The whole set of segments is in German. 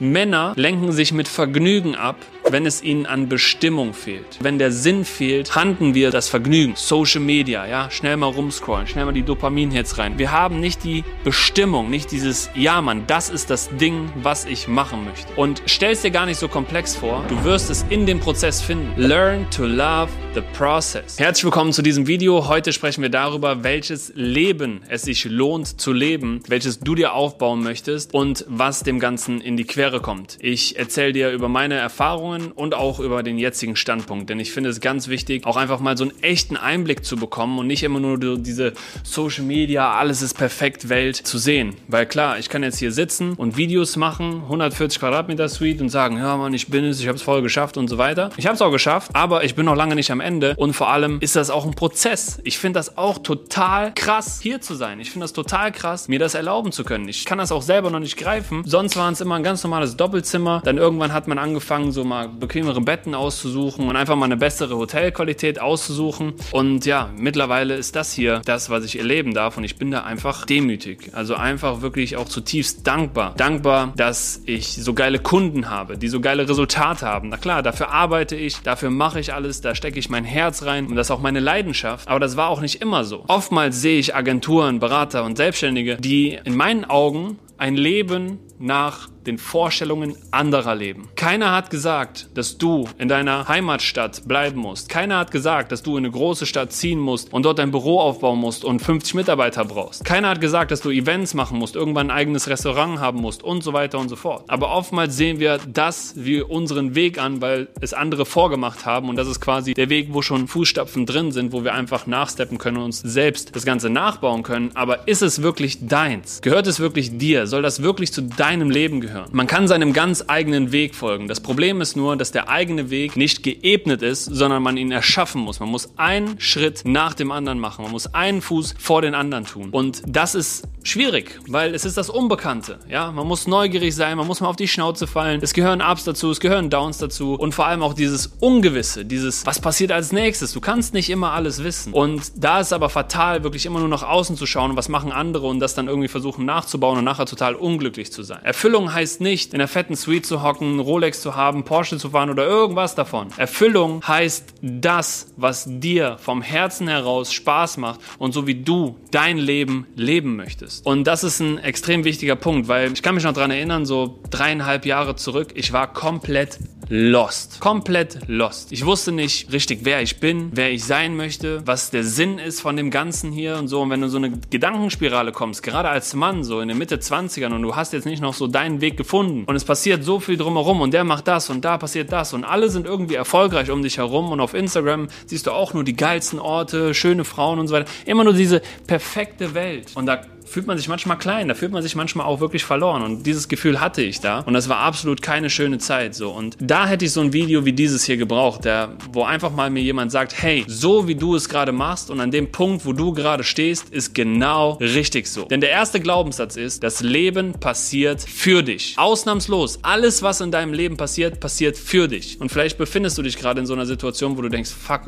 Männer lenken sich mit Vergnügen ab, wenn es ihnen an Bestimmung fehlt. Wenn der Sinn fehlt, handeln wir das Vergnügen. Social Media, ja, schnell mal rumscrollen, schnell mal die Dopamin-Hits rein. Wir haben nicht die Bestimmung, nicht dieses, ja Mann, das ist das Ding, was ich machen möchte. Und stell's dir gar nicht so komplex vor. Du wirst es in dem Prozess finden. Learn to love the process. Herzlich willkommen zu diesem Video. Heute sprechen wir darüber, welches Leben es sich lohnt zu leben, welches du dir aufbauen möchtest und was dem Ganzen in die Quere kommt. Ich erzähle dir über meine Erfahrungen Erfahrungen und auch über den jetzigen Standpunkt. Denn ich finde es ganz wichtig, auch einfach mal so einen echten Einblick zu bekommen und nicht immer nur diese Social Media, alles ist perfekt Welt zu sehen. Weil klar, ich kann jetzt hier sitzen und Videos machen, 140 Quadratmeter Suite und sagen, ja Mann, ich bin es, ich habe es voll geschafft und so weiter. Ich habe es auch geschafft, aber ich bin noch lange nicht am Ende und vor allem ist das auch ein Prozess. Ich finde das auch total krass, hier zu sein. Ich finde das total krass, mir das erlauben zu können. Ich kann das auch selber noch nicht greifen. Sonst waren es immer ein ganz normales Doppelzimmer. Dann irgendwann hat man angefangen, so mal bequemere Betten auszusuchen und einfach mal eine bessere Hotelqualität auszusuchen. Und ja, mittlerweile ist das hier das, was ich erleben darf und ich bin da einfach demütig. Also einfach wirklich auch zutiefst dankbar. Dankbar, dass ich so geile Kunden habe, die so geile Resultate haben. Na klar, dafür arbeite ich, dafür mache ich alles, da stecke ich mein Herz rein und das ist auch meine Leidenschaft. Aber das war auch nicht immer so. Oftmals sehe ich Agenturen, Berater und Selbstständige, die in meinen Augen ein Leben nach den Vorstellungen anderer leben. Keiner hat gesagt, dass du in deiner Heimatstadt bleiben musst. Keiner hat gesagt, dass du in eine große Stadt ziehen musst und dort ein Büro aufbauen musst und 50 Mitarbeiter brauchst. Keiner hat gesagt, dass du Events machen musst, irgendwann ein eigenes Restaurant haben musst und so weiter und so fort. Aber oftmals sehen wir das wie unseren Weg an, weil es andere vorgemacht haben und das ist quasi der Weg, wo schon Fußstapfen drin sind, wo wir einfach nachsteppen können und uns selbst das Ganze nachbauen können. Aber ist es wirklich deins? Gehört es wirklich dir? Soll das wirklich zu deinem Leben gehören? Hören. Man kann seinem ganz eigenen Weg folgen. Das Problem ist nur, dass der eigene Weg nicht geebnet ist, sondern man ihn erschaffen muss. Man muss einen Schritt nach dem anderen machen. Man muss einen Fuß vor den anderen tun. Und das ist schwierig, weil es ist das Unbekannte. Ja, man muss neugierig sein, man muss mal auf die Schnauze fallen. Es gehören Ups dazu, es gehören Downs dazu und vor allem auch dieses Ungewisse, dieses was passiert als nächstes. Du kannst nicht immer alles wissen. Und da ist aber fatal, wirklich immer nur nach außen zu schauen, was machen andere und das dann irgendwie versuchen nachzubauen und nachher total unglücklich zu sein. Erfüllung heißt nicht, in der fetten Suite zu hocken, Rolex zu haben, Porsche zu fahren oder irgendwas davon. Erfüllung heißt das, was dir vom Herzen heraus Spaß macht und so wie du dein Leben leben möchtest ist. Und das ist ein extrem wichtiger Punkt, weil ich kann mich noch daran erinnern, so dreieinhalb Jahre zurück, ich war komplett lost. Komplett lost. Ich wusste nicht richtig, wer ich bin, wer ich sein möchte, was der Sinn ist von dem Ganzen hier und so. Und wenn du so eine Gedankenspirale kommst, gerade als Mann, so in der Mitte 20ern und du hast jetzt nicht noch so deinen Weg gefunden und es passiert so viel drumherum und der macht das und da passiert das und alle sind irgendwie erfolgreich um dich herum und auf Instagram siehst du auch nur die geilsten Orte, schöne Frauen und so weiter. Immer nur diese perfekte Welt. Und da fühlt man sich manchmal klein, da fühlt man sich manchmal auch wirklich verloren. Und dieses Gefühl hatte ich da. Und das war absolut keine schöne Zeit so. Und da hätte ich so ein Video wie dieses hier gebraucht, der, wo einfach mal mir jemand sagt, hey, so wie du es gerade machst und an dem Punkt, wo du gerade stehst, ist genau richtig so. Denn der erste Glaubenssatz ist, das Leben passiert für dich. Ausnahmslos. Alles, was in deinem Leben passiert, passiert für dich. Und vielleicht befindest du dich gerade in so einer Situation, wo du denkst, fuck,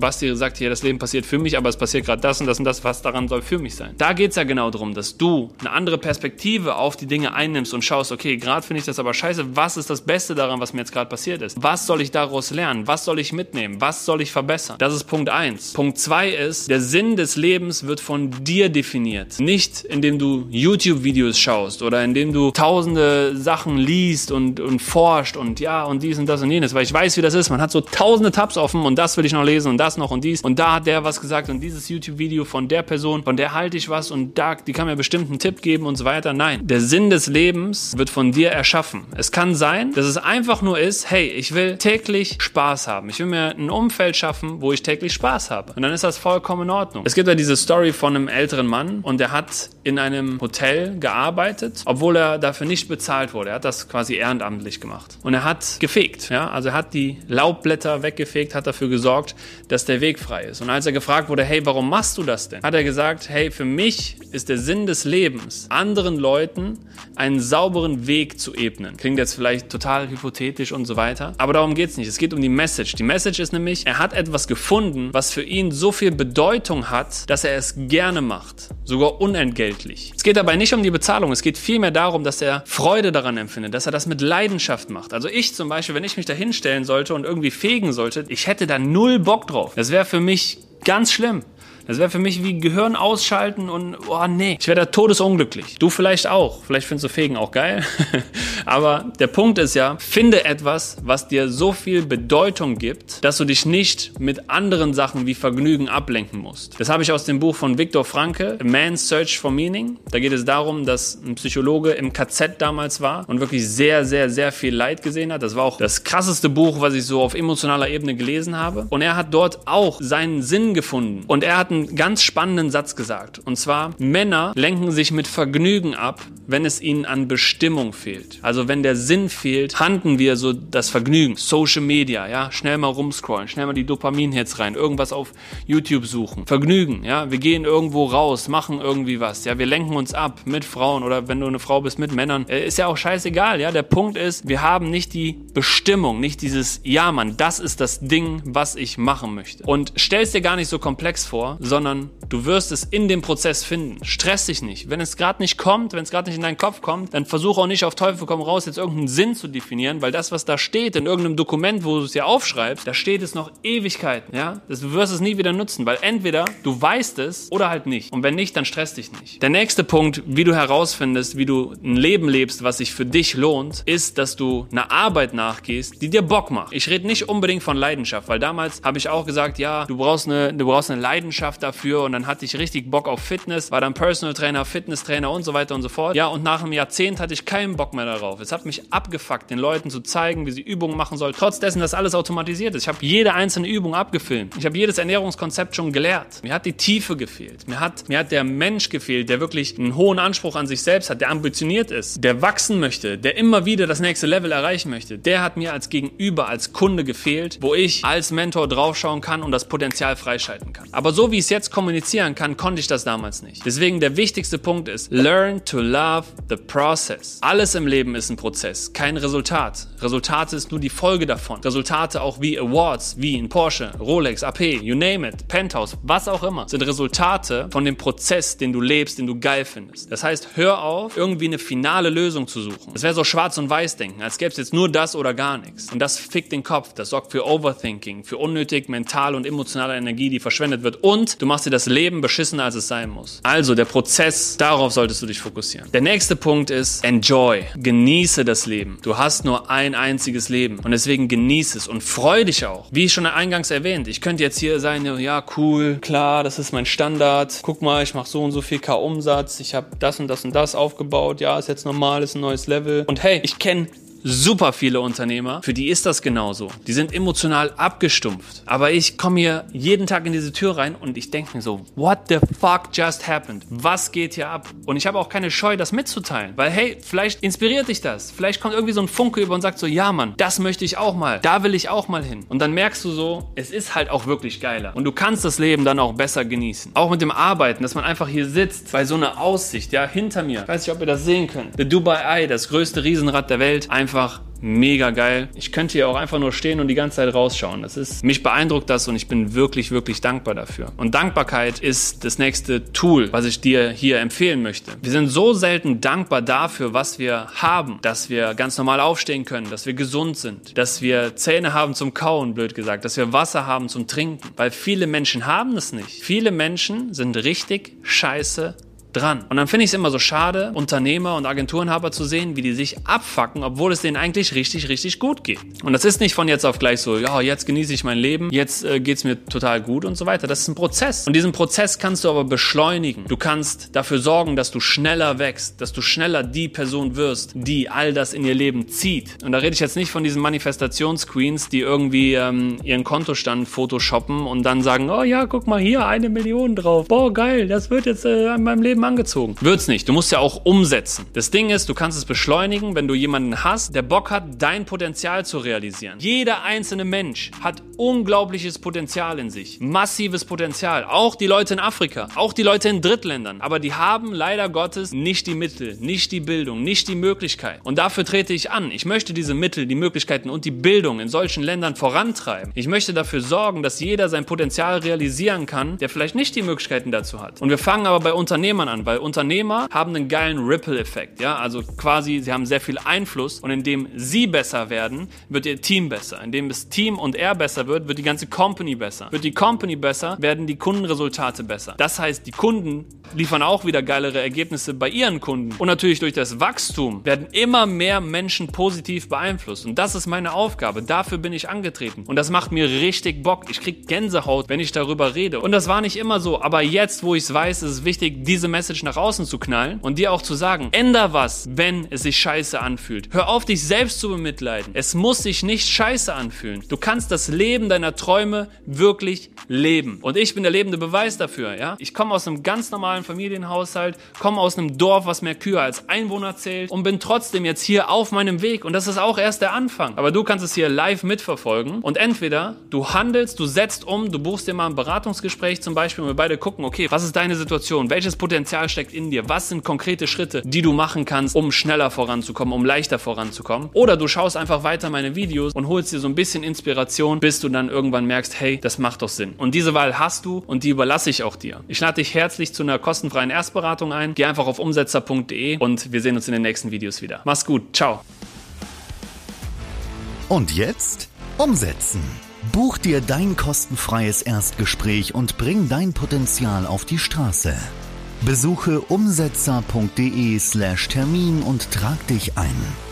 Basti sagt hier, das Leben passiert für mich, aber es passiert gerade das und das und das, was daran soll für mich sein. Da geht es ja genau darum, dass du eine andere Perspektive auf die Dinge einnimmst und schaust, okay, gerade finde ich das aber scheiße, was ist das Beste daran, was mir jetzt gerade passiert ist? Was soll ich daraus lernen? Was soll ich mitnehmen? Was soll ich verbessern? Das ist Punkt 1. Punkt 2 ist, der Sinn des Lebens wird von dir definiert. Nicht indem du YouTube-Videos schaust oder indem du tausende Sachen liest und, und forscht und ja und dies und das und jenes, weil ich weiß, wie das ist. Man hat so tausende Tabs offen und das will ich noch lesen und das noch und dies und da hat der was gesagt und dieses YouTube-Video von der Person, von der halte ich was und da fuck, die kann mir bestimmt einen Tipp geben und so weiter. Nein, der Sinn des Lebens wird von dir erschaffen. Es kann sein, dass es einfach nur ist, hey, ich will täglich Spaß haben. Ich will mir ein Umfeld schaffen, wo ich täglich Spaß habe. Und dann ist das vollkommen in Ordnung. Es gibt ja diese Story von einem älteren Mann und der hat in einem Hotel gearbeitet, obwohl er dafür nicht bezahlt wurde. Er hat das quasi ehrenamtlich gemacht. Und er hat gefegt, ja, also er hat die Laubblätter weggefegt, hat dafür gesorgt, dass der Weg frei ist. Und als er gefragt wurde, hey, warum machst du das denn? Hat er gesagt, hey, für mich ist der Sinn des Lebens, anderen Leuten einen sauberen Weg zu ebnen. Klingt jetzt vielleicht total hypothetisch und so weiter, aber darum geht es nicht. Es geht um die Message. Die Message ist nämlich, er hat etwas gefunden, was für ihn so viel Bedeutung hat, dass er es gerne macht, sogar unentgeltlich. Es geht dabei nicht um die Bezahlung, es geht vielmehr darum, dass er Freude daran empfindet, dass er das mit Leidenschaft macht. Also ich zum Beispiel, wenn ich mich da hinstellen sollte und irgendwie fegen sollte, ich hätte da null Bock drauf. Das wäre für mich ganz schlimm. Das wäre für mich wie Gehirn ausschalten und, oh nee, ich wäre da todesunglücklich. Du vielleicht auch. Vielleicht findest du Fegen auch geil. Aber der Punkt ist ja, finde etwas, was dir so viel Bedeutung gibt, dass du dich nicht mit anderen Sachen wie Vergnügen ablenken musst. Das habe ich aus dem Buch von Viktor Franke, A Man's Search for Meaning. Da geht es darum, dass ein Psychologe im KZ damals war und wirklich sehr, sehr, sehr viel Leid gesehen hat. Das war auch das krasseste Buch, was ich so auf emotionaler Ebene gelesen habe. Und er hat dort auch seinen Sinn gefunden. Und er hat einen einen ganz spannenden Satz gesagt. Und zwar, Männer lenken sich mit Vergnügen ab, wenn es ihnen an Bestimmung fehlt. Also wenn der Sinn fehlt, handeln wir so das Vergnügen. Social Media, ja, schnell mal rumscrollen, schnell mal die Dopamin-Hits rein, irgendwas auf YouTube suchen. Vergnügen, ja, wir gehen irgendwo raus, machen irgendwie was, ja, wir lenken uns ab mit Frauen oder wenn du eine Frau bist mit Männern, äh, ist ja auch scheißegal, ja. Der Punkt ist, wir haben nicht die Bestimmung, nicht dieses, ja, Mann, das ist das Ding, was ich machen möchte. Und stell's dir gar nicht so komplex vor, sondern du wirst es in dem Prozess finden. Stress dich nicht. Wenn es gerade nicht kommt, wenn es gerade nicht in deinen Kopf kommt, dann versuch auch nicht auf Teufel komm raus, jetzt irgendeinen Sinn zu definieren, weil das, was da steht in irgendeinem Dokument, wo du es ja aufschreibst, da steht es noch Ewigkeiten, ja? Du wirst es nie wieder nutzen, weil entweder du weißt es oder halt nicht. Und wenn nicht, dann stress dich nicht. Der nächste Punkt, wie du herausfindest, wie du ein Leben lebst, was sich für dich lohnt, ist, dass du einer Arbeit nachgehst, die dir Bock macht. Ich rede nicht unbedingt von Leidenschaft, weil damals habe ich auch gesagt, ja, du brauchst eine, du brauchst eine Leidenschaft dafür und dann hatte ich richtig Bock auf Fitness, war dann Personal Trainer, Fitness Trainer und so weiter und so fort. Ja, und nach einem Jahrzehnt hatte ich keinen Bock mehr darauf. Es hat mich abgefuckt, den Leuten zu zeigen, wie sie Übungen machen sollen, trotz dessen, dass alles automatisiert ist. Ich habe jede einzelne Übung abgefilmt. Ich habe jedes Ernährungskonzept schon gelehrt. Mir hat die Tiefe gefehlt. Mir hat, mir hat der Mensch gefehlt, der wirklich einen hohen Anspruch an sich selbst hat, der ambitioniert ist, der wachsen möchte, der immer wieder das nächste Level erreichen möchte. Der hat mir als Gegenüber, als Kunde gefehlt, wo ich als Mentor draufschauen kann und das Potenzial freischalten kann. Aber so wie es jetzt kommunizieren kann, konnte ich das damals nicht. Deswegen der wichtigste Punkt ist, learn to love the process. Alles im Leben ist ein Prozess, kein Resultat. Resultate ist nur die Folge davon. Resultate auch wie Awards, wie in Porsche, Rolex, AP, you name it, Penthouse, was auch immer, sind Resultate von dem Prozess, den du lebst, den du geil findest. Das heißt, hör auf, irgendwie eine finale Lösung zu suchen. Das wäre so schwarz und weiß denken, als gäbe es jetzt nur das oder gar nichts. Und das fickt den Kopf, das sorgt für Overthinking, für unnötig mentale und emotionale Energie, die verschwendet wird. Und du machst dir das Leben beschissener, als es sein muss. Also der Prozess, darauf solltest du dich fokussieren. Der nächste Punkt ist Enjoy. Genieße das Leben. Du hast nur ein einziges Leben und deswegen genieße es und freu dich auch. Wie schon eingangs erwähnt, ich könnte jetzt hier sein, ja cool, klar, das ist mein Standard. Guck mal, ich mache so und so viel K Umsatz, ich habe das und das und das aufgebaut. Ja, ist jetzt normal, ist ein neues Level. Und hey, ich kenne super viele Unternehmer, für die ist das genauso. Die sind emotional abgestumpft. Aber ich komme hier jeden Tag in diese Tür rein und ich denke mir so, what the fuck just happened? Was geht hier ab? Und ich habe auch keine Scheu, das mitzuteilen. Weil hey, vielleicht inspiriert dich das. Vielleicht kommt irgendwie so ein Funke über und sagt so, ja Mann, das möchte ich auch mal. Da will ich auch mal hin. Und dann merkst du so, es ist halt auch wirklich geiler. Und du kannst das Leben dann auch besser genießen. Auch mit dem Arbeiten, dass man einfach hier sitzt bei so einer Aussicht, ja, hinter mir. Ich weiß nicht, ob ihr das sehen könnt. The Dubai Eye, das größte Riesenrad der Welt. Einfach einfach mega geil. Ich könnte hier auch einfach nur stehen und die ganze Zeit rausschauen. Das ist, mich beeindruckt das und ich bin wirklich, wirklich dankbar dafür. Und Dankbarkeit ist das nächste Tool, was ich dir hier empfehlen möchte. Wir sind so selten dankbar dafür, was wir haben, dass wir ganz normal aufstehen können, dass wir gesund sind, dass wir Zähne haben zum Kauen, blöd gesagt, dass wir Wasser haben zum Trinken, weil viele Menschen haben es nicht. Viele Menschen sind richtig scheiße dran. Und dann finde ich es immer so schade, Unternehmer und Agenturenhaber zu sehen, wie die sich abfacken, obwohl es denen eigentlich richtig, richtig gut geht. Und das ist nicht von jetzt auf gleich so, ja, jetzt genieße ich mein Leben, jetzt äh, geht es mir total gut und so weiter. Das ist ein Prozess. Und diesen Prozess kannst du aber beschleunigen. Du kannst dafür sorgen, dass du schneller wächst, dass du schneller die Person wirst, die all das in ihr Leben zieht. Und da rede ich jetzt nicht von diesen Manifestationsqueens, die irgendwie ähm, ihren Kontostand photoshoppen und dann sagen, oh ja, guck mal hier, eine Million drauf. Boah, geil, das wird jetzt äh, in meinem Leben angezogen. Wird's nicht. Du musst ja auch umsetzen. Das Ding ist, du kannst es beschleunigen, wenn du jemanden hast, der Bock hat, dein Potenzial zu realisieren. Jeder einzelne Mensch hat unglaubliches Potenzial in sich. Massives Potenzial. Auch die Leute in Afrika, auch die Leute in Drittländern. Aber die haben leider Gottes nicht die Mittel, nicht die Bildung, nicht die Möglichkeit. Und dafür trete ich an. Ich möchte diese Mittel, die Möglichkeiten und die Bildung in solchen Ländern vorantreiben. Ich möchte dafür sorgen, dass jeder sein Potenzial realisieren kann, der vielleicht nicht die Möglichkeiten dazu hat. Und wir fangen aber bei Unternehmern an, weil Unternehmer haben einen geilen Ripple-Effekt. Ja? Also quasi, sie haben sehr viel Einfluss und indem sie besser werden, wird ihr Team besser. Indem das Team und er besser wird, wird die ganze Company besser. Wird die Company besser, werden die Kundenresultate besser. Das heißt, die Kunden liefern auch wieder geilere Ergebnisse bei ihren Kunden. Und natürlich durch das Wachstum werden immer mehr Menschen positiv beeinflusst. Und das ist meine Aufgabe. Dafür bin ich angetreten. Und das macht mir richtig Bock. Ich krieg Gänsehaut, wenn ich darüber rede. Und das war nicht immer so. Aber jetzt, wo ich es weiß, ist es wichtig, diese Message nach außen zu knallen und dir auch zu sagen, änder was, wenn es sich scheiße anfühlt. Hör auf, dich selbst zu bemitleiden. Es muss sich nicht scheiße anfühlen. Du kannst das Leben deiner Träume wirklich leben. Und ich bin der lebende Beweis dafür, ja? Ich komme aus einem ganz normalen Familienhaushalt, komme aus einem Dorf, was mehr Kühe als Einwohner zählt und bin trotzdem jetzt hier auf meinem Weg. Und das ist auch erst der Anfang. Aber du kannst es hier live mitverfolgen und entweder du handelst, du setzt um, du buchst dir mal ein Beratungsgespräch zum Beispiel und wir beide gucken, okay, was ist deine Situation? Welches Potenzial steckt in dir? Was sind konkrete Schritte, die du machen kannst, um schneller voranzukommen, um leichter voranzukommen? Oder du schaust einfach weiter meine Videos und holst dir so ein bisschen Inspiration, bis du dann irgendwann merkst, hey, das macht doch Sinn. Und diese Wahl hast du und die überlasse ich auch dir. Ich lade dich herzlich zu einer kostenfreien Erstberatung ein. Geh einfach auf umsetzer.de und wir sehen uns in den nächsten Videos wieder. Mach's gut. Ciao. Und jetzt umsetzen. Buch dir dein kostenfreies Erstgespräch und bring dein Potenzial auf die Straße. Besuche umsetzer.de/termin und trag dich ein.